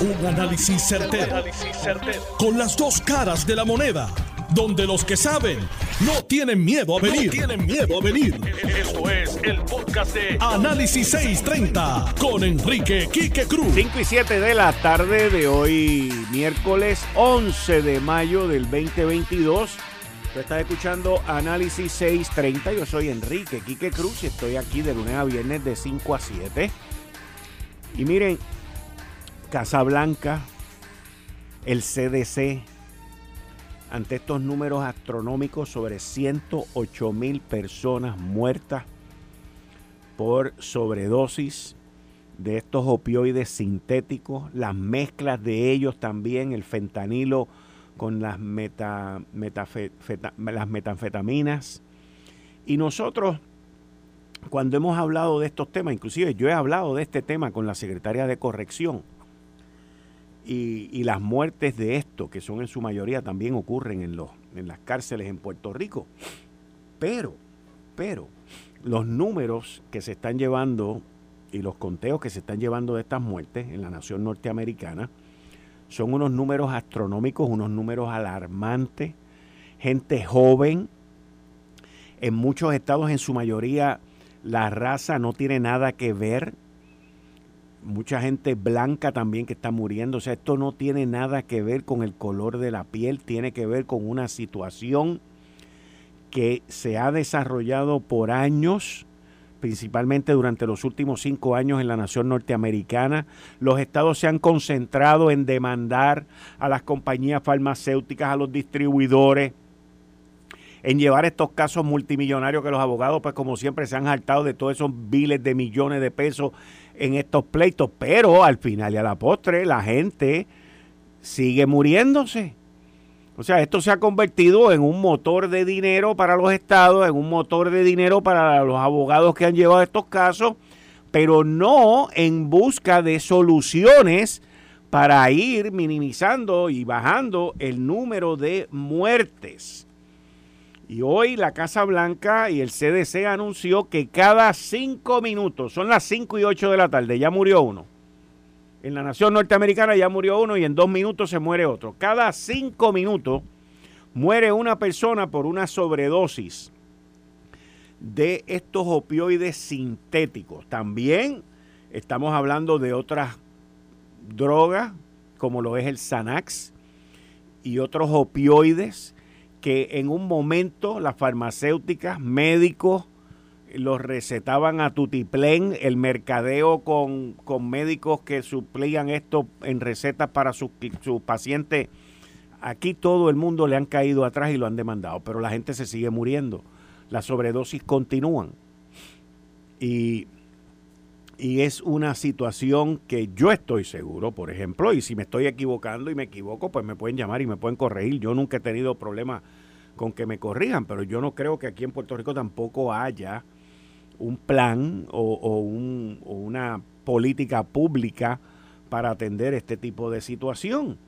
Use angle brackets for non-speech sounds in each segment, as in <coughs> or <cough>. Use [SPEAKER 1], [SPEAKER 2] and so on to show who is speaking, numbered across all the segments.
[SPEAKER 1] Un análisis certero, Con las dos caras de la moneda. Donde los que saben no tienen miedo a venir. tienen miedo a venir. Esto es el podcast de Análisis 630 con Enrique Quique Cruz.
[SPEAKER 2] 5 y 7 de la tarde de hoy, miércoles 11 de mayo del 2022. Tú estás escuchando Análisis 630. Yo soy Enrique Quique Cruz y estoy aquí de lunes a viernes de 5 a 7. Y miren, Casablanca, el CDC, ante estos números astronómicos sobre 108 mil personas muertas por sobredosis de estos opioides sintéticos, las mezclas de ellos también, el fentanilo con las, meta, las metanfetaminas. Y nosotros, cuando hemos hablado de estos temas, inclusive yo he hablado de este tema con la secretaria de Corrección, y, las muertes de esto, que son en su mayoría también ocurren en, los, en las cárceles en Puerto Rico. Pero, pero, los números que se están llevando y los conteos que se están llevando de estas muertes en la nación norteamericana son unos números astronómicos, unos números alarmantes, gente joven. En muchos estados, en su mayoría, la raza no tiene nada que ver mucha gente blanca también que está muriendo. O sea, esto no tiene nada que ver con el color de la piel, tiene que ver con una situación que se ha desarrollado por años, principalmente durante los últimos cinco años en la nación norteamericana. Los estados se han concentrado en demandar a las compañías farmacéuticas, a los distribuidores, en llevar estos casos multimillonarios que los abogados, pues como siempre, se han hartado de todos esos miles de millones de pesos en estos pleitos, pero al final y a la postre la gente sigue muriéndose. O sea, esto se ha convertido en un motor de dinero para los estados, en un motor de dinero para los abogados que han llevado estos casos, pero no en busca de soluciones para ir minimizando y bajando el número de muertes. Y hoy la Casa Blanca y el CDC anunció que cada cinco minutos, son las cinco y ocho de la tarde, ya murió uno. En la nación norteamericana ya murió uno y en dos minutos se muere otro. Cada cinco minutos muere una persona por una sobredosis de estos opioides sintéticos. También estamos hablando de otras drogas, como lo es el Xanax y otros opioides que en un momento las farmacéuticas, médicos, los recetaban a tutiplén, el mercadeo con, médicos que suplían esto en recetas para sus su pacientes. Aquí todo el mundo le han caído atrás y lo han demandado, pero la gente se sigue muriendo. Las sobredosis continúan. Y, y es una situación que yo estoy seguro, por ejemplo, y si me estoy equivocando y me equivoco, pues me pueden llamar y me pueden corregir. Yo nunca he tenido problemas con que me corrijan, pero yo no creo que aquí en Puerto Rico tampoco haya un plan o, una política pública para atender este tipo de situación.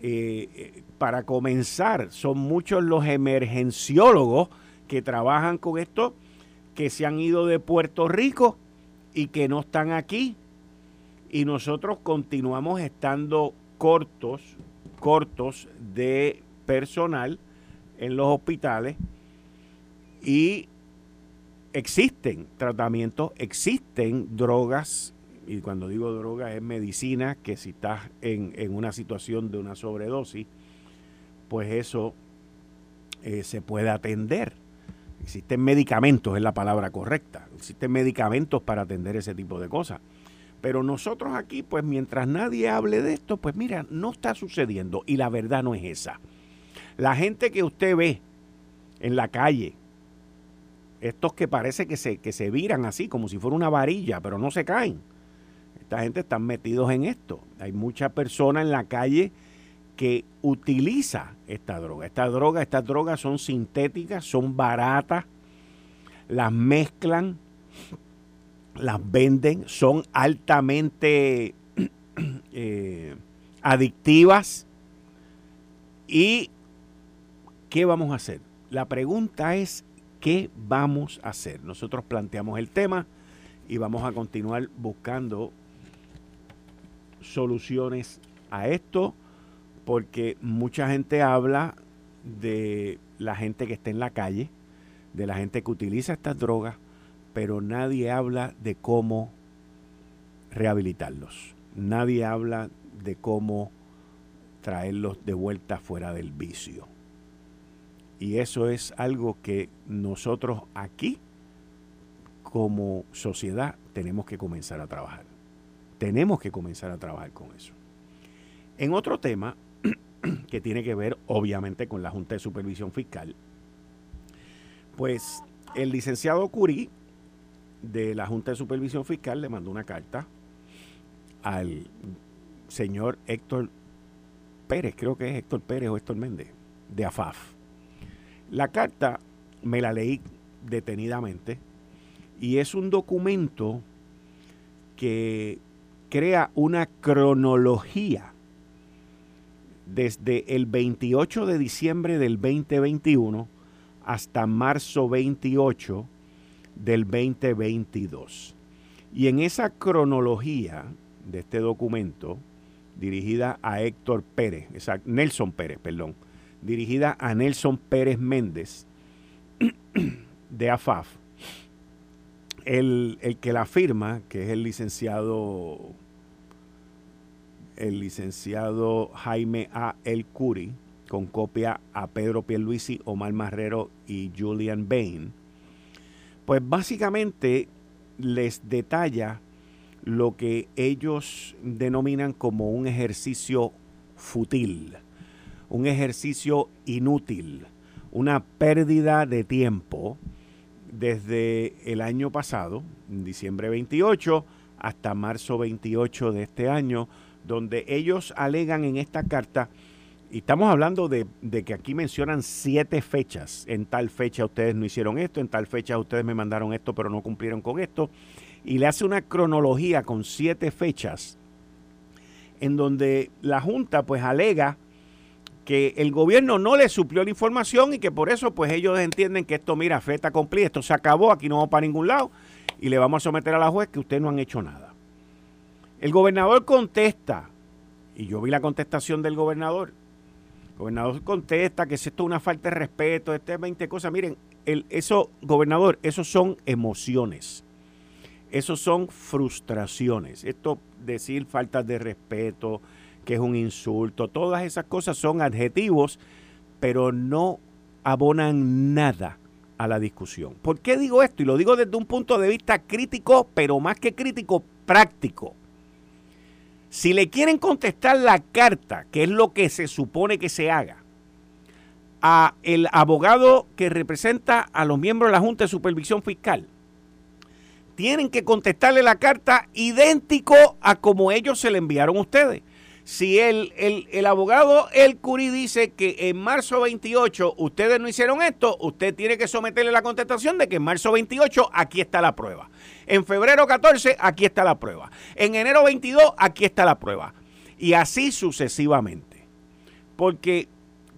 [SPEAKER 2] Eh, eh, para comenzar, son muchos los emergenciólogos que trabajan con esto, que se han ido de Puerto Rico y que no están aquí. Y nosotros continuamos estando cortos, cortos de personal en los hospitales y existen tratamientos, existen drogas, y cuando digo drogas es medicina, que si estás en, una situación de una sobredosis, pues eso eh, se puede atender. Existen medicamentos, es la palabra correcta. Existen medicamentos para atender ese tipo de cosas. Pero nosotros aquí, pues mientras nadie hable de esto, pues mira, no está sucediendo. Y la verdad no es esa. La gente que usted ve en la calle, estos que parece que se, que se viran así, como si fuera una varilla, pero no se caen. Esta gente está metidos en esto. Hay mucha persona en la calle que utiliza esta droga. Esta droga, estas drogas son sintéticas, son baratas, las mezclan, las venden, son altamente <clears throat> eh, adictivas y ¿qué vamos a hacer? La pregunta es, ¿qué vamos a hacer? Nosotros planteamos el tema y vamos a continuar buscando soluciones a esto porque mucha gente habla de la gente que está en la calle, de la gente que utiliza estas drogas, pero nadie habla de cómo rehabilitarlos. Nadie habla de cómo traerlos de vuelta fuera del vicio. Y eso es algo que nosotros aquí, como sociedad, tenemos que comenzar a trabajar. Tenemos que comenzar a trabajar con eso. En otro tema, <clears throat> que tiene que ver obviamente con la Junta de Supervisión Fiscal, pues el licenciado Curí de la Junta de Supervisión Fiscal le mandó una carta al señor Héctor Pérez, creo que es Héctor Pérez o Héctor Méndez, de AFAF. La carta me la leí detenidamente y es un documento que crea una cronología desde el 28 de diciembre del 2021 hasta marzo 28 del 2022. Y en esa cronología de este documento, dirigida a Héctor Pérez, Nelson Pérez, perdón, dirigida a Nelson Pérez Méndez de AFAF, el, el que la firma, que es el licenciado el licenciado Jaime A. El Curi, con copia a Pedro Pierluisi, Omar Marrero y Julian Bain, pues básicamente les detalla lo que ellos denominan como un ejercicio fútil, un ejercicio inútil, una pérdida de tiempo desde el año pasado, diciembre 28, hasta marzo 28 de este año, donde ellos alegan en esta carta, y estamos hablando de, que aquí mencionan siete fechas, en tal fecha ustedes no hicieron esto, en tal fecha ustedes me mandaron esto, pero no cumplieron con esto, y le hace una cronología con siete fechas, en donde la Junta pues alega que el gobierno no le suplió la información y que por eso pues ellos entienden que esto, mira, feta cumplida, esto se acabó, aquí no vamos para ningún lado y le vamos a someter a la juez que ustedes no han hecho nada. El gobernador contesta, y yo vi la contestación del gobernador. El gobernador contesta que esto es una falta de respeto, este 20 cosas. Miren, eso, gobernador, eso son emociones. Eso son frustraciones. Esto decir falta de respeto, que es un insulto, todas esas cosas son adjetivos, pero no abonan nada a la discusión. ¿Por qué digo esto? Y lo digo desde un punto de vista crítico, pero más que crítico, práctico. Si le quieren contestar la carta, que es lo que se supone que se haga, a el abogado que representa a los miembros de la Junta de Supervisión Fiscal, tienen que contestarle la carta idéntico a como ellos se le enviaron a ustedes. Si el, el, abogado El Curi dice que en marzo 28 ustedes no hicieron esto, usted tiene que someterle la contestación de que en marzo 28 aquí está la prueba. En febrero 14 aquí está la prueba. En enero 22 aquí está la prueba. Y así sucesivamente. Porque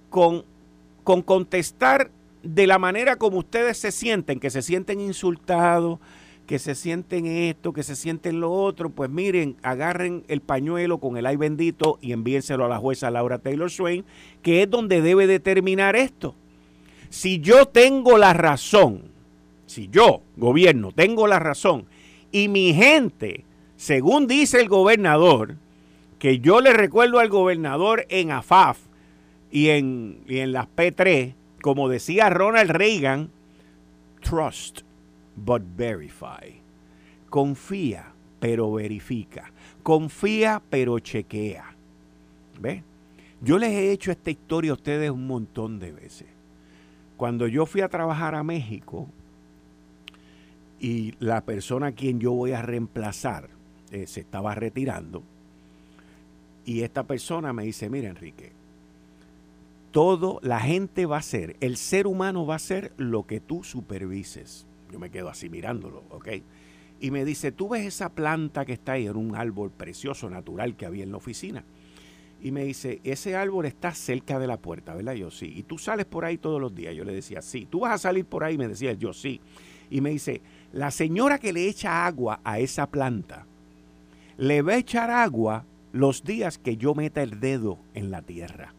[SPEAKER 2] con, con contestar de la manera como ustedes se sienten, que se sienten insultados, que se sienten esto, que se sienten lo otro, pues miren, agarren el pañuelo con el ay bendito y envíenselo a la jueza Laura Taylor Swain, que es donde debe determinar esto. Si yo tengo la razón, si yo, gobierno, tengo la razón, y mi gente, según dice el gobernador, que yo le recuerdo al gobernador en AFAF y en, y en las P3, como decía Ronald Reagan, trust but verify. Confía, pero verifica. Confía, pero chequea. ¿Ve? Yo les he hecho esta historia a ustedes un montón de veces. Cuando yo fui a trabajar a México y la persona a quien yo voy a reemplazar eh, se estaba retirando, y esta persona me dice, mira Enrique, todo, la gente va a ser, el ser humano va a ser lo que tú supervises. Yo me quedo así mirándolo, ¿ok? Y me dice, tú ves esa planta que está ahí, era un árbol precioso, natural que había en la oficina. Y me dice, ese árbol está cerca de la puerta, ¿verdad? Yo sí. Y tú sales por ahí todos los días. Yo le decía, sí. Tú vas a salir por ahí, me decía yo sí. Y me dice, la señora que le echa agua a esa planta, le va a echar agua los días que yo meta el dedo en la tierra.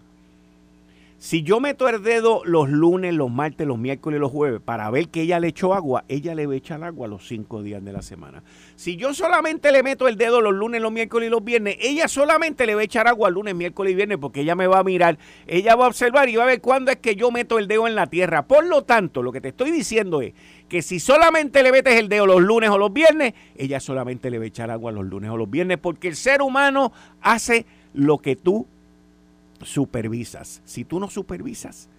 [SPEAKER 2] Si yo meto el dedo los lunes, los martes, los miércoles los jueves para ver que ella le echó agua, ella le va a echar agua los cinco días de la semana. Si yo solamente le meto el dedo los lunes, los miércoles y los viernes, ella solamente le va a echar agua lunes, miércoles y viernes porque ella me va a mirar, ella va a observar y va a ver cuándo es que yo meto el dedo en la tierra. Por lo tanto, lo que te estoy diciendo es que si solamente le metes el dedo los lunes o los viernes, ella solamente le va a echar agua los lunes o los viernes porque el ser humano hace lo que tú supervisas. Si tú no supervisas,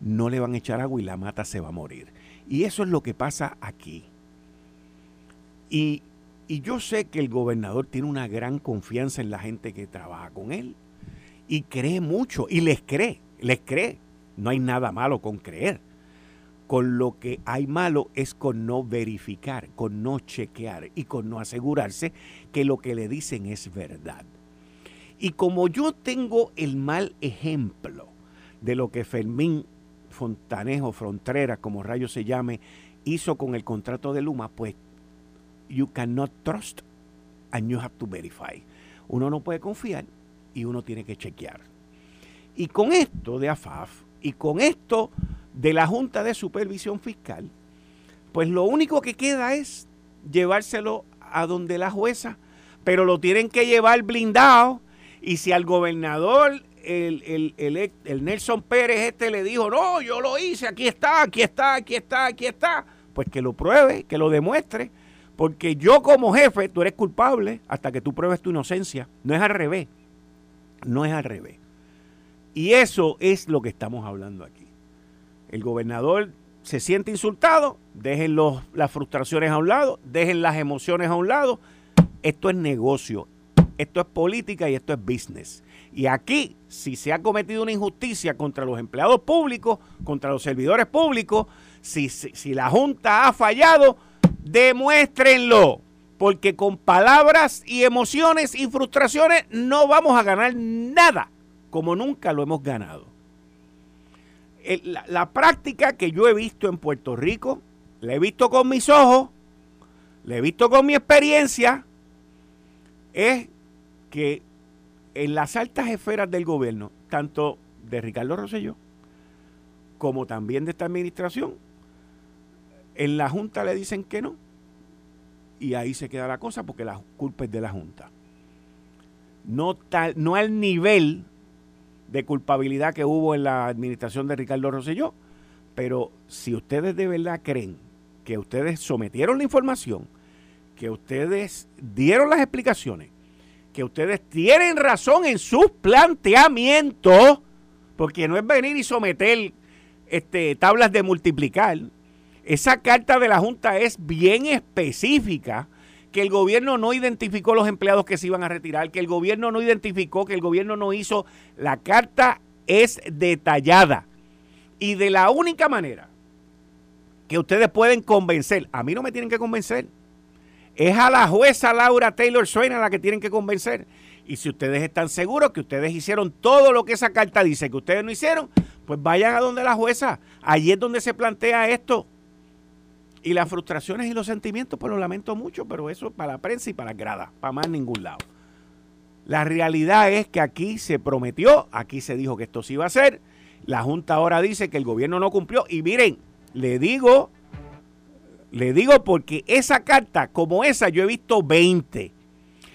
[SPEAKER 2] no le van a echar agua y la mata se va a morir. Y eso es lo que pasa aquí. Y, y yo sé que el gobernador tiene una gran confianza en la gente que trabaja con él. Y cree mucho, y les cree, les cree. No hay nada malo con creer. Con lo que hay malo es con no verificar, con no chequear y con no asegurarse que lo que le dicen es verdad. Y como yo tengo el mal ejemplo de lo que Fermín Fontanejo, Frontera, como rayo se llame, hizo con el contrato de Luma, pues you cannot trust and you have to verify. Uno no puede confiar y uno tiene que chequear. Y con esto de AFAF y con esto de la Junta de Supervisión Fiscal, pues lo único que queda es llevárselo a donde la jueza, pero lo tienen que llevar blindado y si al gobernador, el, el, Nelson Pérez este le dijo, no, yo lo hice, aquí está, aquí está, aquí está, aquí está, pues que lo pruebe, que lo demuestre. Porque yo como jefe, tú eres culpable hasta que tú pruebes tu inocencia. No es al revés. No es al revés. Y eso es lo que estamos hablando aquí. El gobernador se siente insultado, dejen los, las frustraciones a un lado, dejen las emociones a un lado. Esto es negocio, esto es política y esto es business. Y aquí, si se ha cometido una injusticia contra los empleados públicos, contra los servidores públicos, si, si, la Junta ha fallado, demuéstrenlo. Porque con palabras y emociones y frustraciones no vamos a ganar nada, como nunca lo hemos ganado. la práctica que yo he visto en Puerto Rico, la he visto con mis ojos, la he visto con mi experiencia, es que en las altas esferas del gobierno, tanto de Ricardo Rosselló como también de esta administración, en la Junta le dicen que no. Y ahí se queda la cosa porque la culpa es de la Junta. No, tal, no al nivel de culpabilidad que hubo en la administración de Ricardo Rosselló, pero si ustedes de verdad creen que ustedes sometieron la información, que ustedes dieron las explicaciones, que ustedes tienen razón en sus planteamientos, porque no es venir y someter este, tablas de multiplicar. Esa carta de la Junta es bien específica, que el gobierno no identificó los empleados que se iban a retirar, que el gobierno no identificó, que el gobierno no hizo. La carta es detallada. Y de la única manera que ustedes pueden convencer, a mí no me tienen que convencer, es a la jueza Laura Taylor Swain a la que tienen que convencer. Y si ustedes están seguros que ustedes hicieron todo lo que esa carta dice que ustedes no hicieron, pues vayan a donde la jueza. Allí es donde se plantea esto. Y las frustraciones y los sentimientos, pues lo lamento mucho, pero eso para la prensa y para la grada, para más ningún lado. La realidad es que aquí se prometió, aquí se dijo que esto se iba a hacer. La Junta ahora dice que el gobierno no cumplió. Y miren, le digo le digo porque esa carta, como esa, yo he visto 20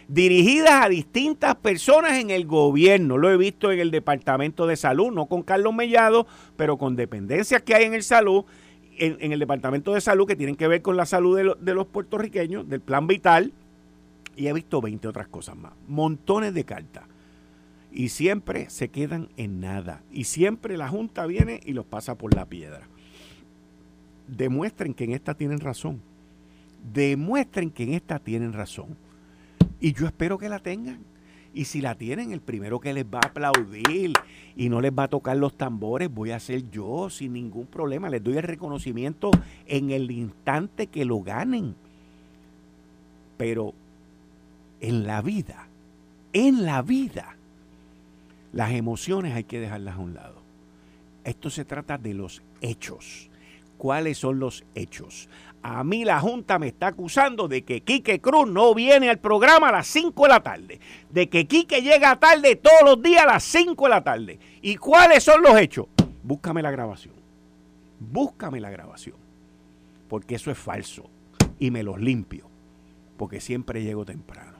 [SPEAKER 2] dirigidas a distintas personas en el gobierno. Lo he visto en el Departamento de Salud, no con Carlos Mellado, pero con dependencias que hay en el salud, en, el Departamento de Salud que tienen que ver con la salud de, de, los puertorriqueños, del plan vital. Y he visto 20 otras cosas más. Montones de cartas. Y siempre se quedan en nada. Y siempre la Junta viene y los pasa por la piedra demuestren que en esta tienen razón. Demuestren que en esta tienen razón. Y yo espero que la tengan. Y si la tienen, el primero que les va a aplaudir y no les va a tocar los tambores, voy a ser yo sin ningún problema. Les doy el reconocimiento en el instante que lo ganen. Pero en la vida, en la vida, las emociones hay que dejarlas a un lado. Esto se trata de los hechos cuáles son los hechos. A mí la Junta me está acusando de que Quique Cruz no viene al programa a las 5 de la tarde, de que Quique llega tarde todos los días a las 5 de la tarde. ¿Y cuáles son los hechos? Búscame la grabación. Búscame la grabación. Porque eso es falso. Y me los limpio. Porque siempre llego temprano.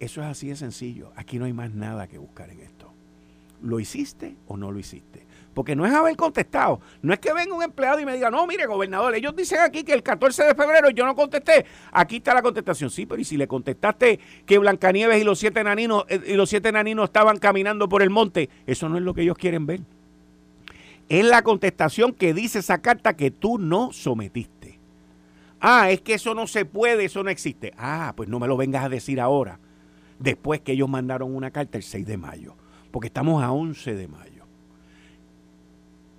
[SPEAKER 2] Eso es así de sencillo. Aquí no hay más nada que buscar en esto. ¿Lo hiciste o no lo hiciste? Porque no es haber contestado. No es que venga un empleado y me diga, no, mire, gobernador, ellos dicen aquí que el 14 de febrero yo no contesté. Aquí está la contestación. Sí, pero ¿y si le contestaste que Blancanieves y los siete naninos, eh, y los siete naninos estaban caminando por el monte? Eso no es lo que ellos quieren ver. Es la contestación que dice esa carta que tú no sometiste. Ah, es que eso no se puede, eso no existe. Ah, pues no me lo vengas a decir ahora, después que ellos mandaron una carta el 6 de mayo, porque estamos a 11 de mayo.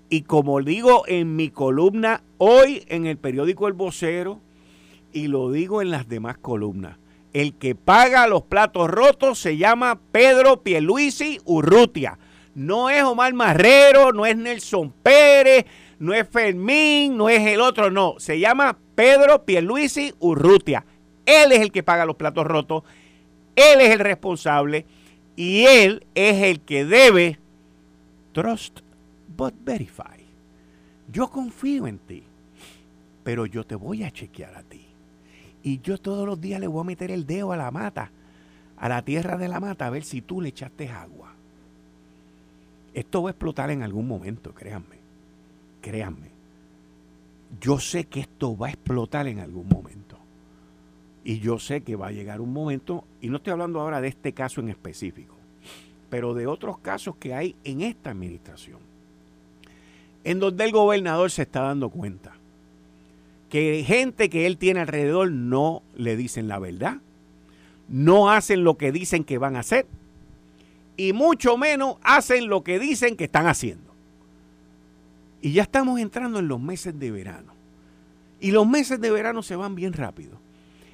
[SPEAKER 2] Y como digo en mi columna hoy en el periódico El Vocero, y lo digo en las demás columnas, el que paga los platos rotos se llama Pedro Pierluisi Urrutia. No es Omar Marrero, no es Nelson Pérez, no es Fermín, no es el otro, no. Se llama Pedro Pierluisi Urrutia. Él es el que paga los platos rotos, él es el responsable y él es el que debe trust but verify. Yo confío en ti, pero yo te voy a chequear a ti. Y yo todos los días le voy a meter el dedo a la mata, a la tierra de la mata, a ver si tú le echaste agua. Esto va a explotar en algún momento, créanme. Créanme. Yo sé que esto va a explotar en algún momento. Y yo sé que va a llegar un momento, y no estoy hablando ahora de este caso en específico, pero de otros casos que hay en esta administración en donde el gobernador se está dando cuenta que gente que él tiene alrededor no le dicen la verdad, no hacen lo que dicen que van a hacer y mucho menos hacen lo que dicen que están haciendo. Y ya estamos entrando en los meses de verano. Y los meses de verano se van bien rápido.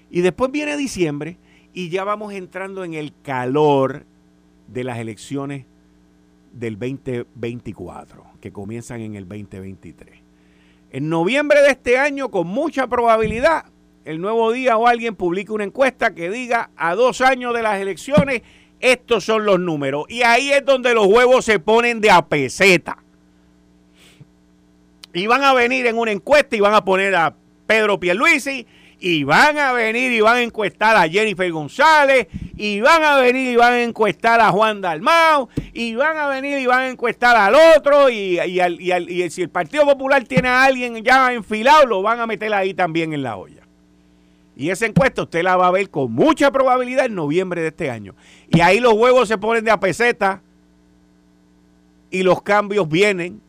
[SPEAKER 2] Y después viene diciembre y ya vamos entrando en el calor de las elecciones del 2024, que comienzan en el 2023. En noviembre de este año, con mucha probabilidad, el nuevo día o alguien publique una encuesta que diga a dos años de las elecciones, estos son los números. Y ahí es donde los huevos se ponen de a peseta. Y van a venir en una encuesta y van a poner a Pedro Pierluisi y van a venir y van a encuestar a Jennifer González, y van a venir y van a encuestar a Juan Dalmau, y van a venir y van a encuestar al otro, y, y, si el Partido Popular tiene a alguien ya enfilado, lo van a meter ahí también en la olla. Y esa encuesta usted la va a ver con mucha probabilidad en noviembre de este año. Y ahí los huevos se ponen de a peseta y los cambios vienen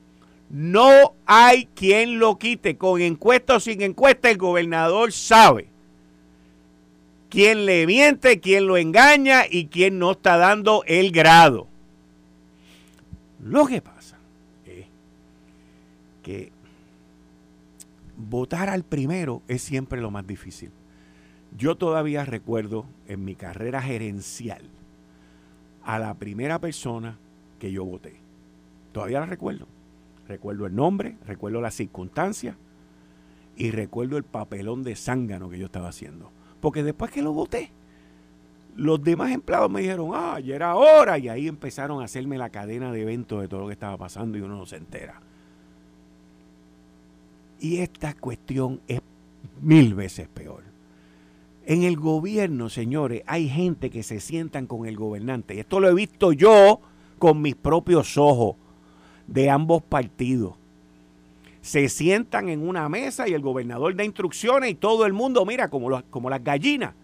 [SPEAKER 2] no hay quien lo quite, con encuesta o sin encuesta, el gobernador sabe quién le miente, quién lo engaña y quién no está dando el grado. Lo que pasa es que votar al primero es siempre lo más difícil. Yo todavía recuerdo en mi carrera gerencial a la primera persona que yo voté. Todavía la recuerdo Recuerdo el nombre, recuerdo las circunstancias y recuerdo el papelón de zángano que yo estaba haciendo. Porque después que lo voté, los demás empleados me dijeron, ah, ya era hora. Y ahí empezaron a hacerme la cadena de eventos de todo lo que estaba pasando y uno no se entera. Y esta cuestión es mil veces peor. En el gobierno, señores, hay gente que se sientan con el gobernante. Y esto lo he visto yo con mis propios ojos de ambos partidos. Se sientan en una mesa y el gobernador da instrucciones y todo el mundo mira como, como las gallinas.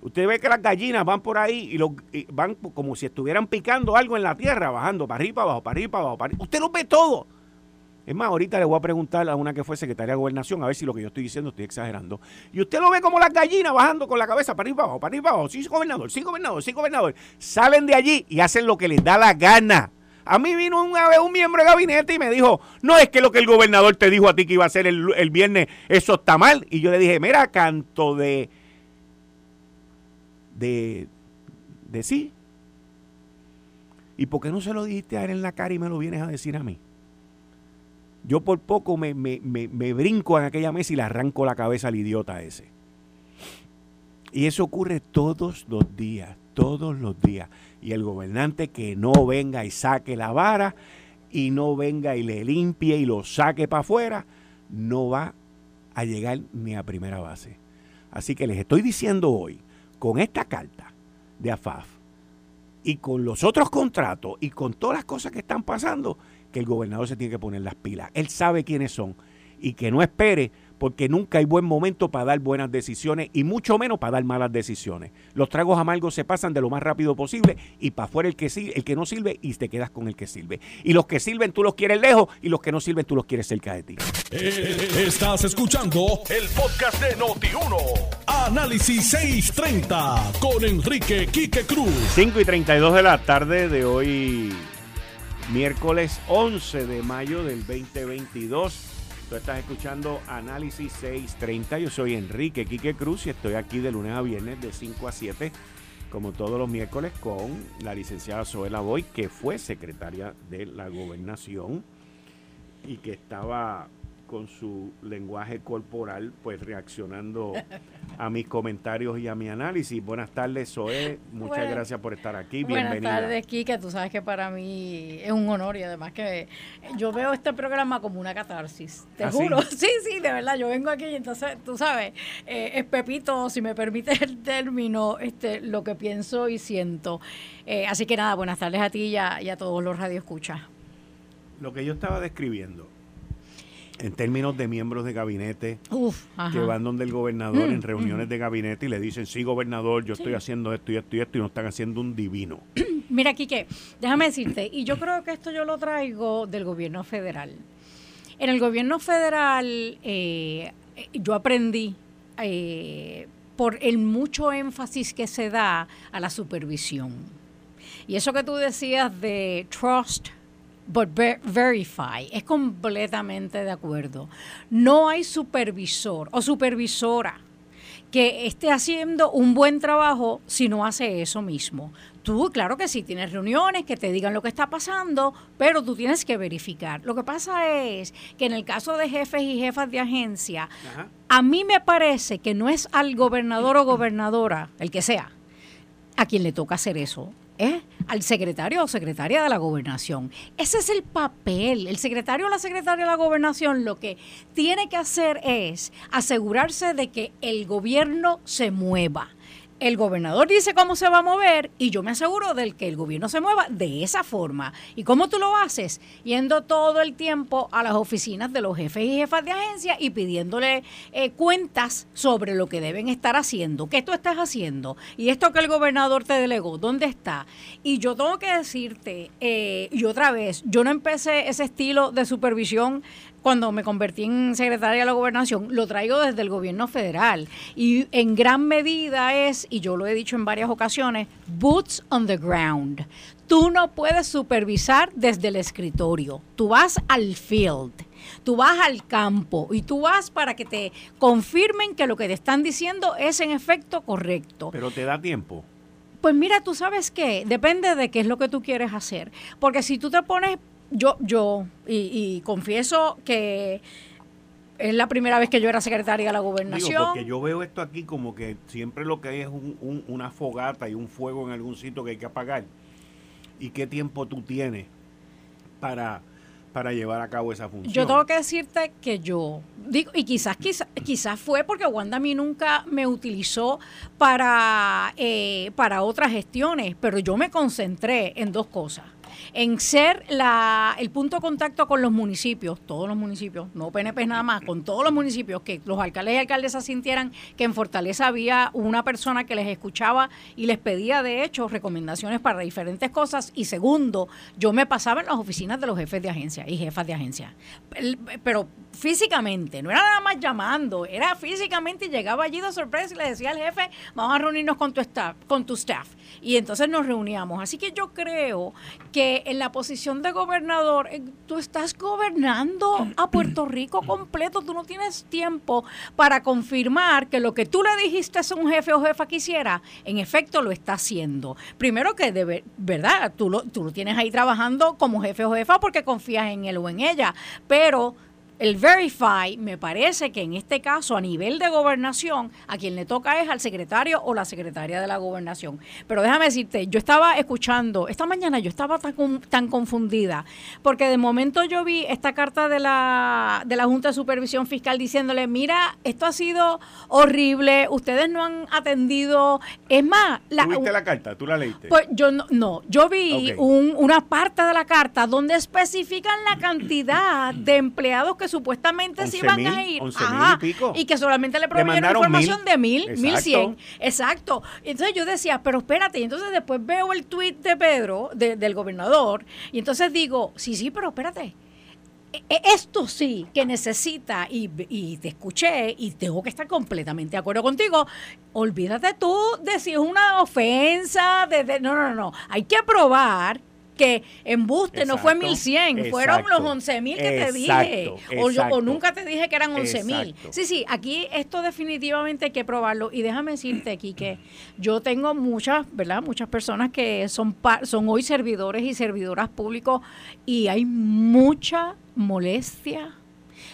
[SPEAKER 2] Usted ve que las gallinas van por ahí y, lo, van como si estuvieran picando algo en la tierra, bajando para arriba, abajo, para arriba, abajo. Para Usted lo ve todo. Es más, ahorita le voy a preguntar a una que fue secretaria de gobernación a ver si lo que yo estoy diciendo estoy exagerando. Y usted lo ve como las gallinas bajando con la cabeza para arriba, abajo, para arriba, abajo. Sí, gobernador, sí, gobernador, sí, gobernador. Salen de allí y hacen lo que les da la gana. A mí vino una vez un miembro de gabinete y me dijo, no es que lo que el gobernador te dijo a ti que iba a hacer el, viernes, eso está mal. Y yo le dije, mira, canto de, de, de sí. ¿Y por qué no se lo dijiste a él en la cara y me lo vienes a decir a mí? yo por poco me, me, me, brinco en aquella mesa y le arranco la cabeza al idiota ese. Y eso ocurre todos los días, todos los días. Y el gobernante que no venga y saque la vara y no venga y le limpie y lo saque para afuera, no va a llegar ni a primera base. Así que les estoy diciendo hoy, con esta carta de AFAF y con los otros contratos y con todas las cosas que están pasando, que el gobernador se tiene que poner las pilas. Él sabe quiénes son y que no espere porque nunca hay buen momento para dar buenas decisiones y mucho menos para dar malas decisiones. Los tragos amargos se pasan de lo más rápido posible y para afuera el que, el que no sirve y te quedas con el que sirve. Y los que sirven tú los quieres lejos y los que no sirven tú los quieres cerca de ti.
[SPEAKER 1] Eh, estás escuchando el podcast de Noti1. Análisis 630 con Enrique Quique Cruz.
[SPEAKER 2] 5 y 32 de la tarde de hoy, miércoles 11 de mayo del 2022. Tú estás escuchando Análisis 630. Yo soy Enrique Quique Cruz y estoy aquí de lunes a viernes de 5 a 7, como todos los miércoles, con la licenciada Zoela Boy, que fue secretaria de la gobernación y que estaba con su lenguaje corporal, pues reaccionando a mis comentarios y a mi análisis. Buenas tardes, Zoe. Muchas gracias por estar aquí. Bienvenida.
[SPEAKER 3] Buenas tardes, Kike. Tú sabes que para mí es un honor y además que yo veo este programa como una catarsis. Te ¿Ah, juro. <laughs> Sí? sí, de verdad. Yo vengo aquí y entonces, tú sabes, eh, es Pepito, si me permite el término, este, lo que pienso y siento. Eh, así que nada, buenas tardes a ti y a, y a todos los radioescuchas.
[SPEAKER 2] Lo que yo estaba describiendo en términos de miembros de gabinete que van donde el gobernador en mm, reuniones de gabinete y le dicen, sí, gobernador, yo estoy haciendo esto y esto y esto y no están haciendo un divino. <clears throat>
[SPEAKER 3] Mira, Quique, déjame decirte, y yo creo que esto yo lo traigo del gobierno federal. En el gobierno federal eh, yo aprendí eh, por el mucho énfasis que se da a la supervisión. Y eso que tú decías de trust, but verify. Es completamente de acuerdo. No hay supervisor o supervisora que esté haciendo un buen trabajo si no hace eso mismo. Tú, claro que sí, tienes reuniones que te digan lo que está pasando, pero tú tienes que verificar. Lo que pasa es que en el caso de jefes y jefas de agencia, a mí me parece que no es al gobernador o gobernadora, el que sea, a quien le toca hacer eso ¿eh? al secretario o secretaria de la gobernación. Ese es el papel. El secretario o la secretaria de la gobernación lo que tiene que hacer es asegurarse de que el gobierno se mueva el gobernador dice cómo se va a mover y yo me aseguro del que el gobierno se mueva de esa forma. ¿Y cómo tú lo haces? Yendo todo el tiempo a las oficinas de los jefes y jefas de agencia y pidiéndole eh, cuentas sobre lo que deben estar haciendo, qué tú estás haciendo y esto que el gobernador te delegó, ¿dónde está? Y yo tengo que decirte, eh, y otra vez, yo no empecé ese estilo de supervisión cuando me convertí en secretaria de la gobernación, lo traigo desde el gobierno federal. Y en gran medida es, y yo lo he dicho en varias ocasiones, boots on the ground. Tú no puedes supervisar desde el escritorio. Tú vas al field. Tú vas al campo y tú vas para que te confirmen que lo que te están diciendo es en efecto correcto.
[SPEAKER 2] Pero te da tiempo.
[SPEAKER 3] Pues mira, tú sabes qué, depende de qué es lo que tú quieres hacer. Porque si tú te pones yo, yo, y, confieso que es la primera vez que yo era secretaria de la gobernación.
[SPEAKER 2] porque yo veo esto aquí como que siempre lo que hay es una fogata y un fuego en algún sitio que hay que apagar. ¿Y qué tiempo tú tienes para, para llevar a cabo esa función?
[SPEAKER 3] Yo tengo que decirte que yo, digo, y quizás, quizás, quizás fue porque Wanda a mí nunca me utilizó para, eh, para otras gestiones, pero yo me concentré en dos cosas en ser la, el punto de contacto con los municipios, todos los municipios, no PNP nada más, con todos los municipios, que los alcaldes y alcaldesas sintieran que en Fortaleza había una persona que les escuchaba y les pedía, de hecho, recomendaciones para diferentes cosas. Y segundo, yo me pasaba en las oficinas de los jefes de agencia y jefas de agencia. Pero físicamente, no era nada más llamando, era físicamente y llegaba allí de sorpresa y le decía al jefe, vamos a reunirnos con tu staff, con tu staff. Y entonces nos reuníamos. Así que yo creo que que en la posición de gobernador, eh, tú estás gobernando a Puerto Rico completo, tú no tienes tiempo para confirmar que lo que tú le dijiste a un jefe o jefa quisiera, en efecto lo está haciendo. Primero que de verdad, tú lo, tú lo tienes ahí trabajando como jefe o jefa porque confías en él o en ella, pero el verify, me parece que en este caso, a nivel de gobernación, a quien le toca es al secretario o la secretaria de la gobernación. Pero déjame decirte, yo estaba escuchando, esta mañana yo estaba tan, tan confundida, porque de momento yo vi esta carta de la, de la Junta de Supervisión Fiscal diciéndole, mira, esto ha sido horrible, ustedes no han atendido, es más...
[SPEAKER 2] La, ¿Tuviste la carta? ¿Tú la leíste?
[SPEAKER 3] Pues yo no, no yo vi una parte de la carta donde especifican la cantidad de empleados que supuestamente se iban a ir. y, que solamente le proveyeron información de mil, mil cien. Exacto. Entonces yo decía, pero espérate, y entonces después veo el tweet de Pedro, del gobernador, y entonces digo, sí, sí, pero espérate. E, e, esto sí que necesita, y, y, te escuché y tengo que estar completamente de acuerdo contigo, olvídate tú de si es una ofensa, de, no, no, no, hay que probar que embuste no fue 1100, fueron los 11000 que te dije. O, nunca te dije que eran 11000. Sí, sí, aquí esto definitivamente hay que probarlo. Y déjame decirte aquí que yo tengo muchas, ¿verdad? Muchas personas que son, son hoy servidores y servidoras públicos y hay mucha molestia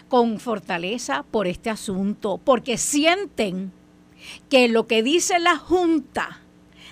[SPEAKER 3] con fortaleza por este asunto, porque sienten que lo que dice la Junta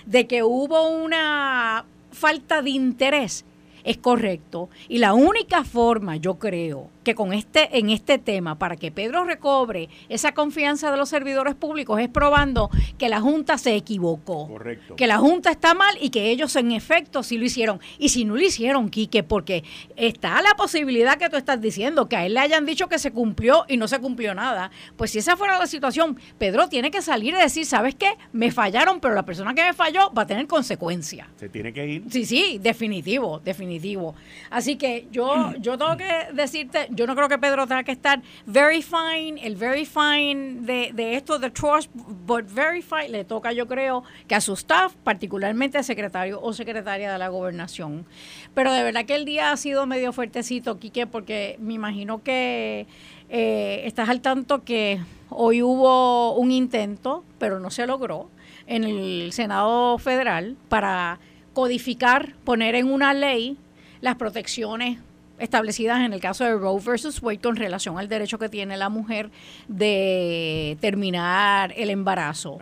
[SPEAKER 3] de que hubo una falta de interés es correcto. Y la única forma, yo creo, que con este, en este tema, para que Pedro recobre esa confianza de los servidores públicos, es probando que la Junta se equivocó.
[SPEAKER 2] Correcto.
[SPEAKER 3] Que la Junta está mal y que ellos en efecto sí lo hicieron. Y si no lo hicieron, Quique, porque está la posibilidad que tú estás diciendo, que a él le hayan dicho que se cumplió y no se cumplió nada. Pues si esa fuera la situación, Pedro tiene que salir y decir, ¿sabes qué? Me fallaron, pero la persona que me falló va a tener consecuencias.
[SPEAKER 2] Se tiene que ir.
[SPEAKER 3] Sí, sí, definitivo, definitivo. Así que yo, <clears throat> yo tengo que decirte, yo no creo que Pedro tenga que estar very fine, el very fine de, de esto de trust, but very fine le toca yo creo que a su staff, particularmente al secretario o secretaria de la gobernación. Pero de verdad que el día ha sido medio fuertecito, Quique, porque me imagino que eh, estás al tanto que hoy hubo un intento, pero no se logró, en el Senado Federal para codificar, poner en una ley las protecciones establecidas en el caso de Roe versus Wade con relación al derecho que tiene la mujer de terminar el embarazo.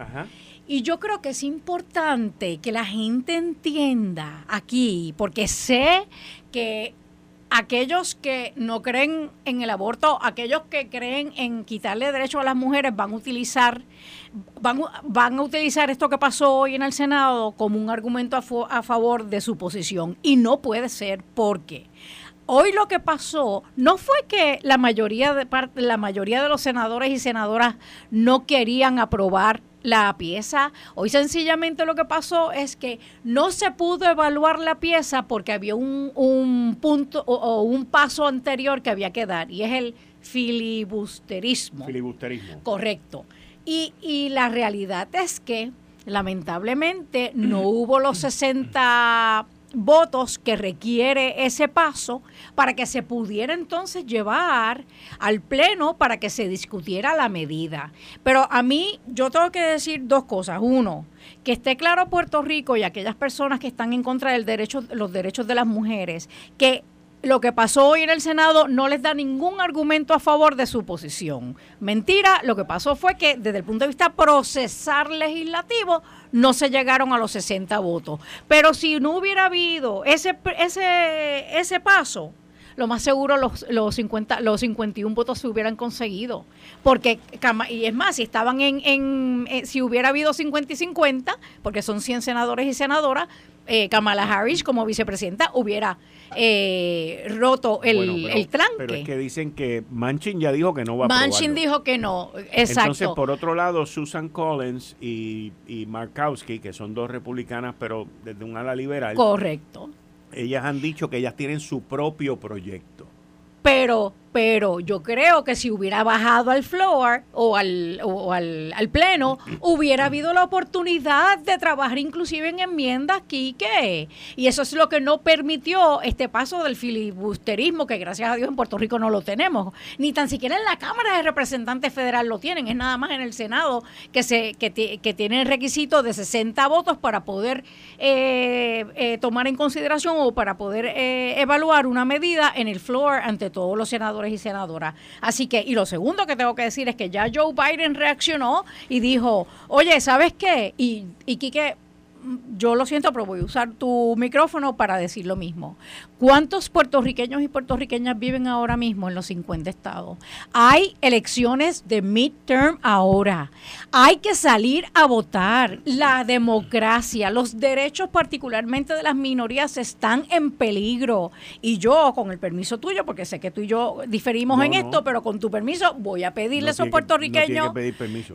[SPEAKER 3] Y yo creo que es importante que la gente entienda aquí, porque sé que aquellos que no creen en el aborto, aquellos que creen en quitarle derecho a las mujeres van a utilizar van, van a utilizar esto que pasó hoy en el Senado como un argumento a, a favor de su posición y no puede ser porque Hoy lo que pasó no fue que la mayoría de la mayoría de los senadores y senadoras no querían aprobar la pieza. Hoy sencillamente lo que pasó es que no se pudo evaluar la pieza porque había un, un punto o, un paso anterior que había que dar y es el filibusterismo.
[SPEAKER 2] Filibusterismo.
[SPEAKER 3] Correcto. Y, y la realidad es que lamentablemente no hubo los 60 votos que requiere ese paso para que se pudiera entonces llevar al Pleno para que se discutiera la medida. Pero a mí yo tengo que decir dos cosas. Uno, que esté claro Puerto Rico y aquellas personas que están en contra del derecho, los derechos de las mujeres, que lo que pasó hoy en el Senado no les da ningún argumento a favor de su posición. Mentira, lo que pasó fue que desde el punto de vista procesar legislativo no se llegaron a los 60 votos. Pero si no hubiera habido ese, ese, ese paso, lo más seguro los, los, 50, los 51 votos se hubieran conseguido. Porque, y es más, si estaban en, en, eh, si hubiera habido 50 y 50, porque son 100 senadores y senadoras, eh, Kamala Harris como vicepresidenta hubiera eh, roto el, el, tranque.
[SPEAKER 2] Pero es que dicen que Manchin ya dijo que no va a
[SPEAKER 3] Manchin dijo que no, exacto.
[SPEAKER 2] Entonces, por otro lado, Susan Collins y, y Markowski, que son dos republicanas, pero desde un ala liberal.
[SPEAKER 3] Correcto.
[SPEAKER 2] Ellas han dicho que ellas tienen su propio proyecto.
[SPEAKER 3] Pero pero yo creo que si hubiera bajado al floor o al, o al, pleno, hubiera habido la oportunidad de trabajar inclusive en enmiendas, Quique. Y eso es lo que no permitió este paso del filibusterismo, que gracias a Dios en Puerto Rico no lo tenemos. Ni tan siquiera en la Cámara de Representantes Federal lo tienen, es nada más en el Senado que, se, que, que tiene el requisito de 60 votos para poder eh, eh, tomar en consideración o para poder eh, evaluar una medida en el floor ante todos los senadores y senadoras. Así que, y lo segundo que tengo que decir es que ya Joe Biden reaccionó y dijo, oye, ¿sabes qué? Y, y Quique yo lo siento, pero voy a usar tu micrófono para decir lo mismo. ¿Cuántos puertorriqueños y puertorriqueñas viven ahora mismo en los 50 estados? Hay elecciones de midterm ahora. Hay que salir a votar. La democracia, los derechos particularmente de las minorías están en peligro. Y yo, con el permiso tuyo, porque sé que tú y yo diferimos en esto, pero con tu permiso voy a pedirle a esos puertorriqueños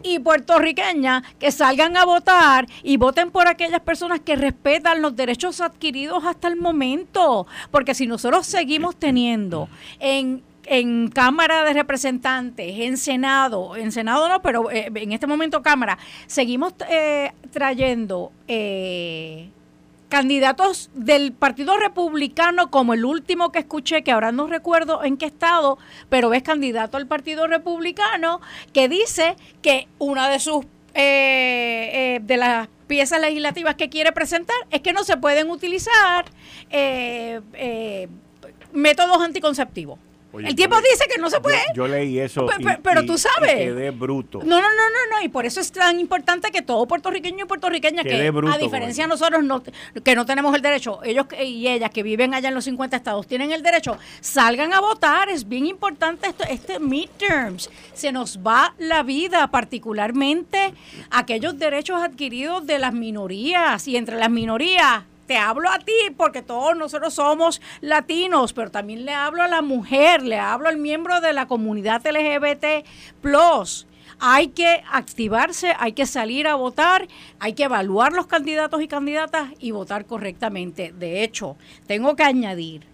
[SPEAKER 3] y puertorriqueñas que salgan a votar y voten por aquellas personas que respetan los derechos adquiridos hasta el momento porque si nosotros seguimos teniendo en en Cámara de Representantes, en Senado, en Senado no, pero eh, en este momento Cámara, seguimos eh, trayendo eh, candidatos del Partido Republicano, como el último que escuché, que ahora no recuerdo en qué estado, pero es candidato al Partido Republicano, que dice que una de sus de las piezas legislativas que quiere presentar es que no se pueden utilizar eh, eh, métodos anticonceptivos el tiempo dice que no se puede.
[SPEAKER 2] Yo, leí eso.
[SPEAKER 3] pero, tú sabes.
[SPEAKER 2] quedé bruto.
[SPEAKER 3] No, no, no, no, no. Y por eso es tan importante que todo puertorriqueño y puertorriqueña, que a diferencia de nosotros, no, que no tenemos el derecho, ellos y ellas que viven allá en los 50 estados tienen el derecho, salgan a votar. Es bien importante esto, este midterms. Se nos va la vida, particularmente aquellos derechos adquiridos de las minorías. Y entre las minorías te hablo a ti porque todos nosotros somos latinos, pero también le hablo a la mujer, le hablo al miembro de la comunidad LGBT hay que activarse, hay que salir a votar, hay que evaluar los candidatos y candidatas y votar correctamente. De hecho, tengo que añadir,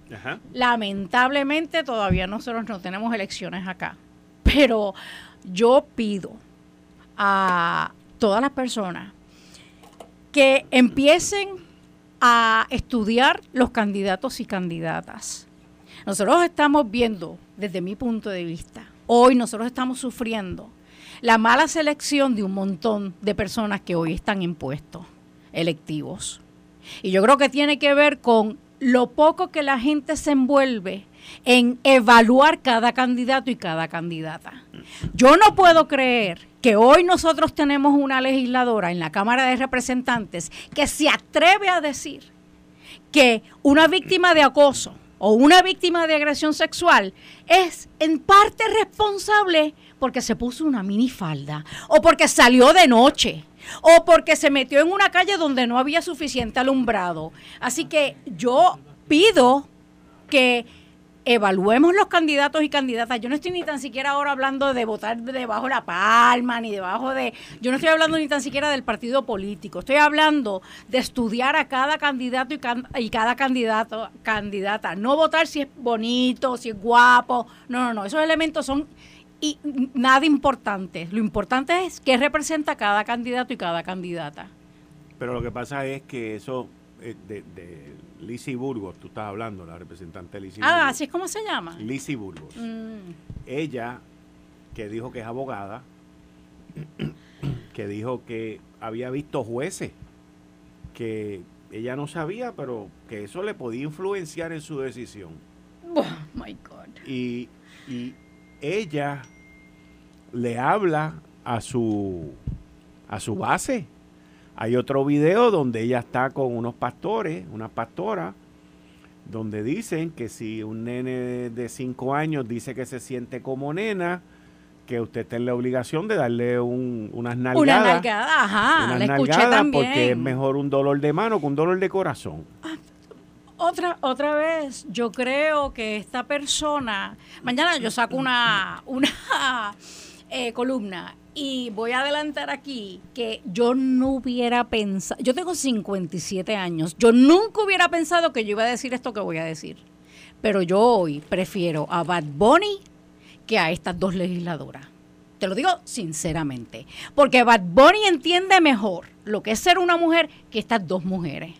[SPEAKER 3] lamentablemente todavía nosotros no tenemos elecciones acá, pero yo pido a todas las personas que empiecen a estudiar los candidatos y candidatas. Nosotros estamos viendo, desde mi punto de vista, hoy nosotros estamos sufriendo la mala selección de un montón de personas que hoy están en puestos electivos. Y yo creo que tiene que ver con lo poco que la gente se envuelve en evaluar cada candidato y cada candidata. Yo no puedo creer que hoy nosotros tenemos una legisladora en la Cámara de Representantes que se atreve a decir que una víctima de acoso o una víctima de agresión sexual es en parte responsable porque se puso una minifalda o porque salió de noche o porque se metió en una calle donde no había suficiente alumbrado. Así que yo pido que evaluemos los candidatos y candidatas. Yo no estoy ni tan siquiera ahora hablando de votar debajo de la palma, ni debajo de... Yo no estoy hablando ni tan siquiera del partido político. Estoy hablando de estudiar a cada candidato y, cada candidato, candidata. No votar si es bonito, si es guapo. No, no, no. Esos elementos son y nada importantes. Lo importante es qué representa cada candidato y cada candidata.
[SPEAKER 2] Pero lo que pasa es que eso eh, Lizzie Burgos, tú estás hablando, la representante Lizzie
[SPEAKER 3] Ah, así es como se llama.
[SPEAKER 2] Lizzie Burgos. Mm. Ella, que dijo que es abogada, que dijo que había visto jueces, que ella no sabía, pero que eso le podía influenciar en su decisión.
[SPEAKER 3] Oh, my God.
[SPEAKER 2] Y, y ella le habla a su, a su base hay otro video donde ella está con unos pastores, una pastora, donde dicen que si un nene de 5 años dice que se siente como nena, que usted tiene la obligación de darle un, unas nalgadas.
[SPEAKER 3] Una nalgada, ajá, la escuché también.
[SPEAKER 2] Porque es mejor un dolor de mano que un dolor de corazón. Ah,
[SPEAKER 3] otra, otra vez, yo creo que esta persona, mañana yo saco una, una eh, columna y voy a adelantar aquí que yo no hubiera pensado, yo tengo 57 años, yo nunca hubiera pensado que yo iba a decir esto que voy a decir. Pero yo hoy prefiero a Bad Bunny que a estas dos legisladoras. Te lo digo sinceramente. Porque Bad Bunny entiende mejor lo que es ser una mujer que estas dos mujeres.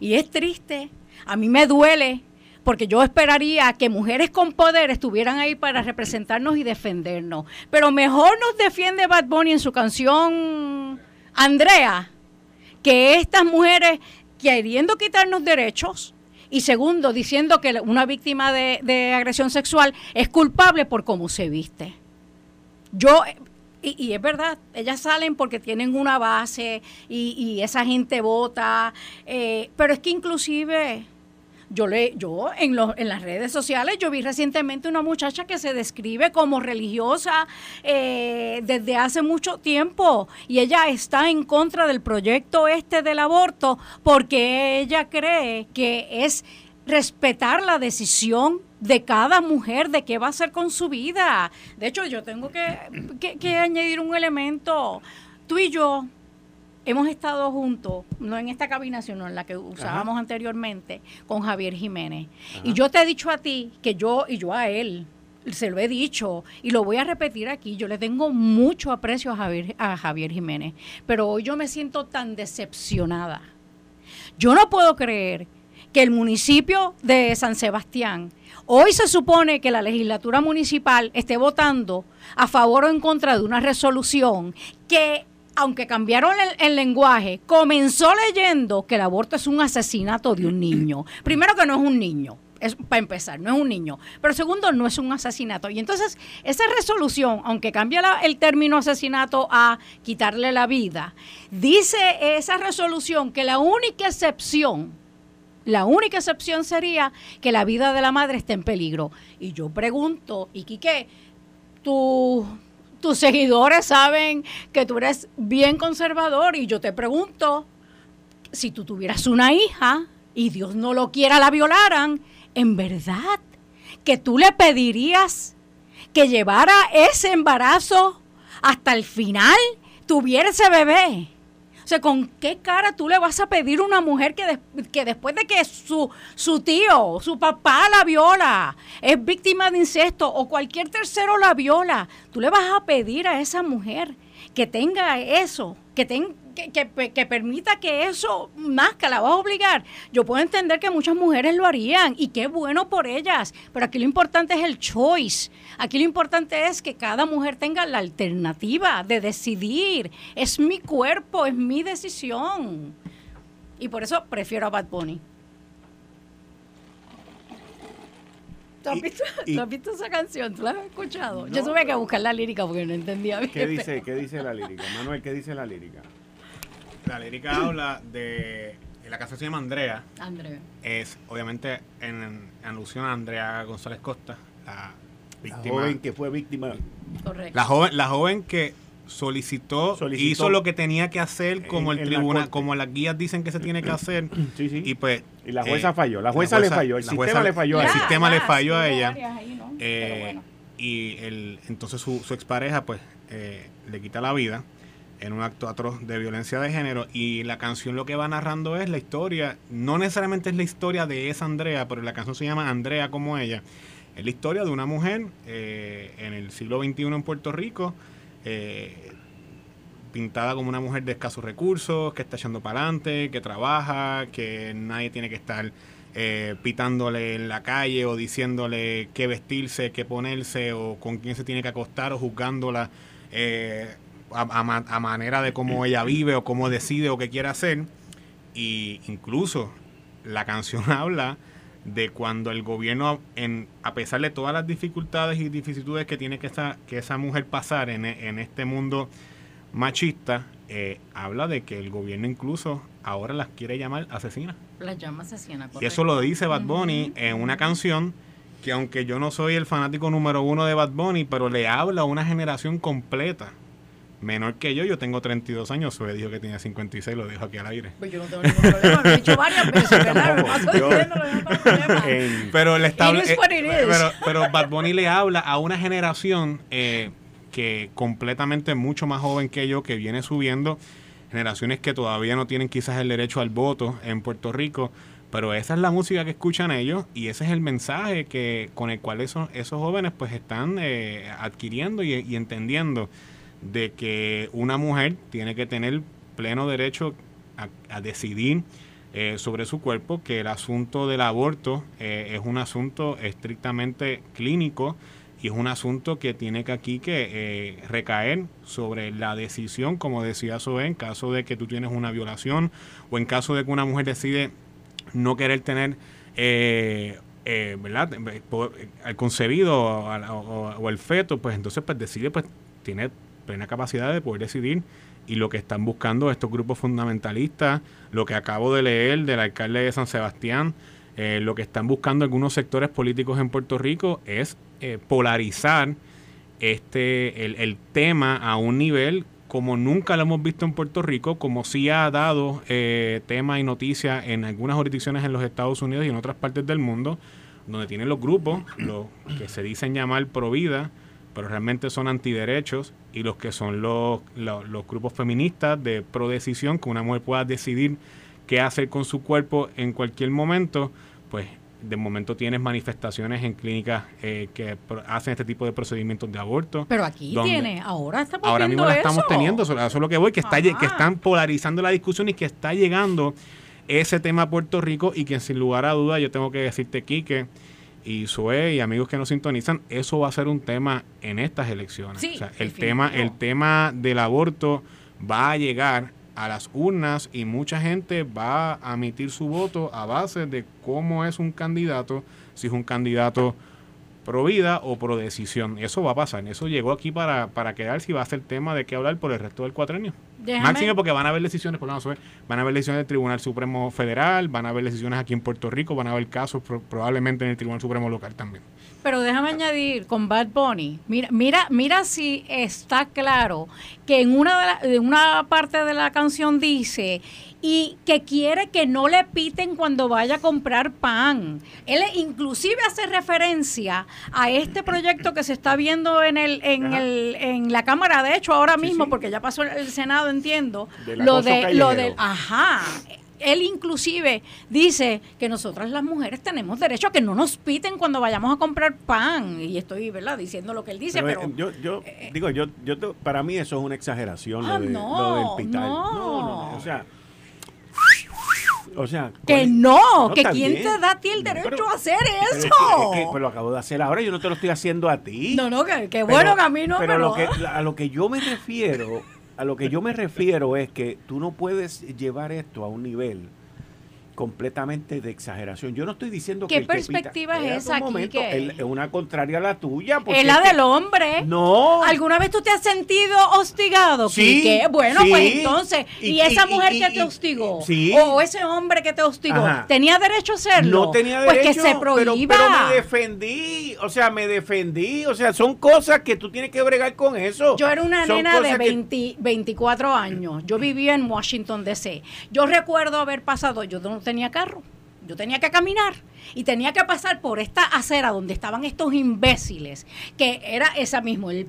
[SPEAKER 3] Y es triste. A mí me duele porque yo esperaría que mujeres con poder estuvieran ahí para representarnos y defendernos. Pero mejor nos defiende Bad Bunny en su canción Andrea que estas mujeres queriendo quitarnos derechos y segundo, diciendo que una víctima de, agresión sexual es culpable por cómo se viste. Yo, y, es verdad, ellas salen porque tienen una base y, esa gente vota, eh, pero es que inclusive yo, le, yo en, los, en las redes sociales, yo vi recientemente una muchacha que se describe como religiosa eh, desde hace mucho tiempo y ella está en contra del proyecto este del aborto porque ella cree que es respetar la decisión de cada mujer de qué va a hacer con su vida. De hecho, yo tengo que, que añadir un elemento. Tú y yo hemos estado juntos, no en esta cabina, sino en la que usábamos anteriormente, con Javier Jiménez. Y yo te he dicho a ti que yo, y yo a él, se lo he dicho y lo voy a repetir aquí, yo le tengo mucho aprecio a Javier, a Javier Jiménez, pero hoy yo me siento tan decepcionada. Yo no puedo creer que el municipio de San Sebastián, hoy se supone que la legislatura municipal esté votando a favor o en contra de una resolución que aunque cambiaron el, lenguaje, comenzó leyendo que el aborto es un asesinato de un niño. Primero que no es un niño, es, para empezar, no es un niño. Pero segundo, no es un asesinato. Y entonces, esa resolución, aunque cambia el término asesinato a quitarle la vida, dice esa resolución que la única excepción, la única excepción sería que la vida de la madre esté en peligro. Y yo pregunto, ¿y qué? ¿Tú tus seguidores saben que tú eres bien conservador y yo te pregunto, si tú tuvieras una hija y Dios no lo quiera la violaran, en verdad que tú le pedirías que llevara ese embarazo hasta el final, tuviera ese bebé. O sea, ¿con qué cara tú le vas a pedir a una mujer que, que después de que su, su tío, su papá la viola, es víctima de incesto o cualquier tercero la viola, tú le vas a pedir a esa mujer que tenga eso, que tenga que, permita que eso nazca, la va a obligar. Yo puedo entender que muchas mujeres lo harían y qué bueno por ellas, pero aquí lo importante es el choice. Aquí lo importante es que cada mujer tenga la alternativa de decidir. Es mi cuerpo, es mi decisión. Y por eso prefiero a Bad Bunny. ¿Tú has, visto, esa canción? ¿Tú la has escuchado? Yo tuve que buscar la lírica porque no entendía bien.
[SPEAKER 2] ¿Qué dice, ¿Qué dice la lírica? Manuel, ¿qué dice la lírica?
[SPEAKER 4] La lírica <coughs> habla de. La canción se llama Andrea.
[SPEAKER 3] Andrea.
[SPEAKER 4] Es obviamente en, alusión a Andrea González Costa, la
[SPEAKER 2] víctima. La joven que fue víctima.
[SPEAKER 4] Correcto. La joven, la joven que solicitó, hizo lo que tenía que hacer como el tribunal, como las guías dicen que se tiene que hacer. <coughs>
[SPEAKER 2] Sí, sí.
[SPEAKER 4] Y pues.
[SPEAKER 2] Y la jueza eh, falló, la jueza, le falló, el sistema le falló
[SPEAKER 4] a ella. El sistema le falló a ella. Eh, y el, entonces su, su expareja, pues, eh, le quita la vida en un acto atroz de violencia de género y la canción lo que va narrando es la historia, no necesariamente es la historia de esa Andrea, pero la canción se llama Andrea como ella, es la historia de una mujer eh, en el siglo XXI en Puerto Rico, eh, pintada como una mujer de escasos recursos, que está echando para adelante, que trabaja, que nadie tiene que estar eh, pitándole en la calle o diciéndole qué vestirse, qué ponerse o con quién se tiene que acostar o juzgándola a, manera de cómo ella vive o cómo decide o qué quiere hacer. Y incluso la canción <laughs> habla de cuando el gobierno, en, a pesar de todas las dificultades y vicisitudes que tiene que esa, que esa mujer pasar en, este mundo machista, eh, habla de que el gobierno incluso ahora las quiere llamar asesinas.
[SPEAKER 3] Las llama asesinas.
[SPEAKER 4] Y eso lo dice Bad Bunny en una canción que aunque yo no soy el fanático número uno de Bad Bunny, pero le habla a una generación completa menor que yo, yo tengo 32 años, Sue dijo que tenía 56, lo dijo aquí al aire.
[SPEAKER 3] Pues yo no tengo ningún problema, lo he <laughs> dicho varias veces, ¿verdad? <laughs>
[SPEAKER 4] pero le está eh, pero, pero Bad Bunny le habla a una generación eh, que completamente mucho más joven que yo, que viene subiendo, generaciones que todavía no tienen quizás el derecho al voto en Puerto Rico, pero esa es la música que escuchan ellos y ese es el mensaje que con el cual esos, esos jóvenes pues están eh, adquiriendo y, entendiendo de que una mujer tiene que tener pleno derecho a, decidir eh, sobre su cuerpo, que el asunto del aborto eh, es un asunto estrictamente clínico y es un asunto que tiene que aquí que recaer sobre la decisión, como decía Zoe, en caso de que tú tienes una violación o en caso de que una mujer decide no querer tener eh, eh, ¿verdad? al concebido o, el feto, pues entonces pues decide, pues tiene plena capacidad de poder decidir. Y lo que están buscando estos grupos fundamentalistas, lo que acabo de leer del alcalde de San Sebastián, eh, lo que están buscando algunos sectores políticos en Puerto Rico es polarizar este el, el, tema a un nivel como nunca lo hemos visto en Puerto Rico, como sí ha dado eh, tema y noticia en algunas jurisdicciones en los Estados Unidos y en otras partes del mundo, donde tienen los grupos, los que se dicen llamar pro vida, pero realmente son antiderechos, y los que son los, los, grupos feministas de pro decisión, que una mujer pueda decidir qué hacer con su cuerpo en cualquier momento, pues de momento tienes manifestaciones en clínicas eh, que hacen este tipo de procedimientos de aborto.
[SPEAKER 3] Pero aquí tiene, ahora estamos
[SPEAKER 4] Ahora mismo la estamos teniendo, eso, es lo que voy, que, está, que están polarizando la discusión y que está llegando ese tema a Puerto Rico y que sin lugar a duda yo tengo que decirte, Quique y Sue y amigos que nos sintonizan, eso va a ser un tema en estas elecciones. o sea, el tema, el tema del aborto va a llegar a las urnas y mucha gente va a emitir su voto a base de cómo es un candidato, si es un candidato pro vida o pro decisión. Eso va a pasar. Eso llegó aquí para, para quedarse y va a ser tema de qué hablar por el resto del cuatrenio. Máximo porque van a haber decisiones, por van a haber decisiones del Tribunal Supremo Federal, van a haber decisiones aquí en Puerto Rico, van a haber casos probablemente en el Tribunal Supremo Local también.
[SPEAKER 3] Pero déjame añadir con Bad Bunny, mira, mira, mira si está claro que en una, de una parte de la canción dice y que quiere que no le piten cuando vaya a comprar pan. Él inclusive hace referencia a este proyecto que se está viendo en el en, el, en la Cámara, de hecho ahora mismo, porque ya pasó el Senado, entiendo, lo de lo del ajá, él inclusive dice que nosotras las mujeres tenemos derecho a que no nos piten cuando vayamos a comprar pan. Y estoy, ¿verdad? Diciendo lo que él dice, pero...
[SPEAKER 2] Eh, yo, yo eh, digo, yo, yo para mí eso es una exageración, lo, ah, de, no, del pital. No. no, no, o sea... O sea,
[SPEAKER 3] que no, que quién te da a ti el derecho a hacer eso.
[SPEAKER 2] pues lo acabo de hacer ahora, yo no te lo estoy haciendo a ti.
[SPEAKER 3] No, no, que, bueno que a mí no.
[SPEAKER 2] Pero, Lo que, a lo que yo me refiero a lo que yo me refiero es que tú no puedes llevar esto a un nivel completamente de exageración. Yo no estoy diciendo
[SPEAKER 3] ¿Qué que... ¿Qué perspectiva es esa aquí?
[SPEAKER 2] Es una contraria a la tuya.
[SPEAKER 3] Es la del hombre.
[SPEAKER 2] No.
[SPEAKER 3] ¿Alguna vez tú te has sentido hostigado? Sí. Bueno, pues entonces, ¿y, esa mujer que te hostigó? O ese hombre que te hostigó, ¿tenía derecho a hacerlo?
[SPEAKER 2] No tenía derecho.
[SPEAKER 3] Pues que se prohíba.
[SPEAKER 2] Pero, me defendí, o sea, me defendí. O sea, son cosas que tú tienes que bregar con eso.
[SPEAKER 3] Yo era una nena de 24 años. Yo vivía en Washington, D.C. Yo recuerdo haber pasado, yo no tenía carro. Yo tenía que caminar y tenía que pasar por esta acera donde estaban estos imbéciles, que era esa mismo, el,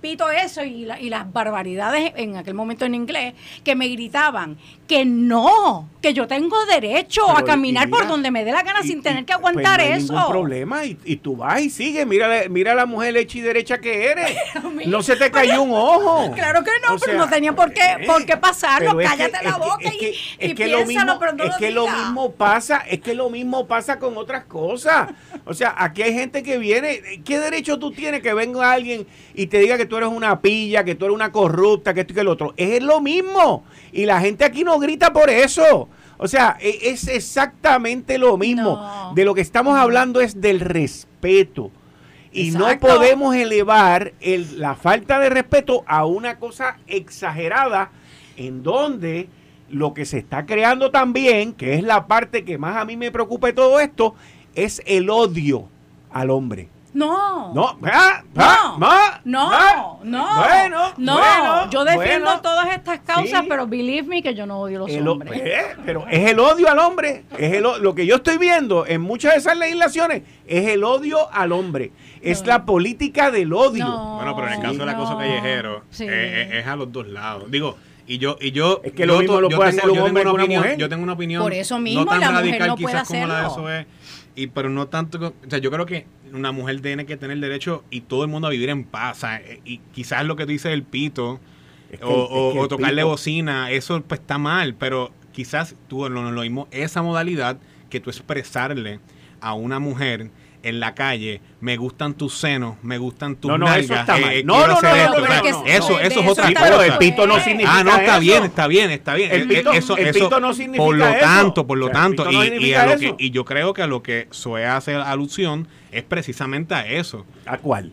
[SPEAKER 3] pito eso y, las barbaridades en aquel momento en inglés, que me gritaban que no, que yo tengo derecho a caminar por donde me dé la gana sin tener que pues, aguantar
[SPEAKER 2] no
[SPEAKER 3] hay eso.
[SPEAKER 2] Ningún problema y, tú vas y sigues, mira, mira la mujer hecha y derecha que eres. <laughs> no se te cayó un ojo.
[SPEAKER 3] Claro que no, pero no tenía por qué, por qué pasarlo. Cállate la boca y, y, piénsalo, pero no
[SPEAKER 2] es que lo mismo pasa, es que lo mismo pasa con otras cosas. O sea, aquí hay gente que viene. ¿Qué derecho tú tienes que venga alguien y te diga que tú eres una pilla, que tú eres una corrupta, que esto y que el otro? Es lo mismo. Y la gente aquí no grita por eso. O sea, e, es exactamente lo mismo. De lo que estamos hablando es del respeto. Y no podemos elevar el, la falta de respeto a una cosa exagerada en donde lo que se está creando también, que es la parte que más a mí me preocupa de todo esto, es el odio al hombre.
[SPEAKER 3] No.
[SPEAKER 2] No,
[SPEAKER 3] no, no, no, bueno, no. yo defiendo todas estas causas, pero believe me que yo no odio a los hombres.
[SPEAKER 2] Eh, pero es el odio al hombre. Es el, lo que yo estoy viendo en muchas de esas legislaciones es el odio al hombre. Es la política del odio.
[SPEAKER 4] bueno, pero en el caso del acoso callejero, eh, eh, es a los dos lados. Digo, Y yo, y yo,
[SPEAKER 2] es que lo mismo lo puede hacer un hombre con una mujer.
[SPEAKER 4] Yo tengo una opinión
[SPEAKER 3] Por eso mismo,
[SPEAKER 4] no tan
[SPEAKER 3] la
[SPEAKER 4] radical
[SPEAKER 3] mujer no
[SPEAKER 4] quizás
[SPEAKER 3] puede
[SPEAKER 4] como la de
[SPEAKER 3] hacerlo.
[SPEAKER 4] eso es. Y, pero no tanto, o sea, yo creo que una mujer tiene que tener derecho y todo el mundo a vivir en paz. O sea, eh, y quizás lo que tú dices el pito
[SPEAKER 2] Es que-
[SPEAKER 4] o,
[SPEAKER 2] es
[SPEAKER 4] o-
[SPEAKER 2] que
[SPEAKER 4] o
[SPEAKER 2] el
[SPEAKER 4] tocarle
[SPEAKER 2] pito-
[SPEAKER 4] bocina, eso pues está mal, pero quizás tú lo, lo mismo, esa modalidad que tú expresarle a una mujer en la calle, me gustan tus senos, me gustan tus
[SPEAKER 2] No, no, eso
[SPEAKER 4] nalgas,
[SPEAKER 2] está mal.
[SPEAKER 4] eh,
[SPEAKER 2] No, no, no, no,
[SPEAKER 4] eso, es otra
[SPEAKER 3] está
[SPEAKER 2] pero
[SPEAKER 4] cosa.
[SPEAKER 2] el pito no significa
[SPEAKER 4] Ah, no, está
[SPEAKER 2] eso.
[SPEAKER 4] bien, está bien, está bien.
[SPEAKER 2] El
[SPEAKER 4] Eh,
[SPEAKER 2] pito-
[SPEAKER 4] eso,
[SPEAKER 2] el
[SPEAKER 4] eso-
[SPEAKER 2] pito no significa
[SPEAKER 4] por lo
[SPEAKER 2] eso.
[SPEAKER 4] tanto, por lo
[SPEAKER 2] O sea, el
[SPEAKER 4] tanto, y, a lo que, y yo creo que a lo que Zoe hace alusión es precisamente a eso,
[SPEAKER 2] ¿A cuál?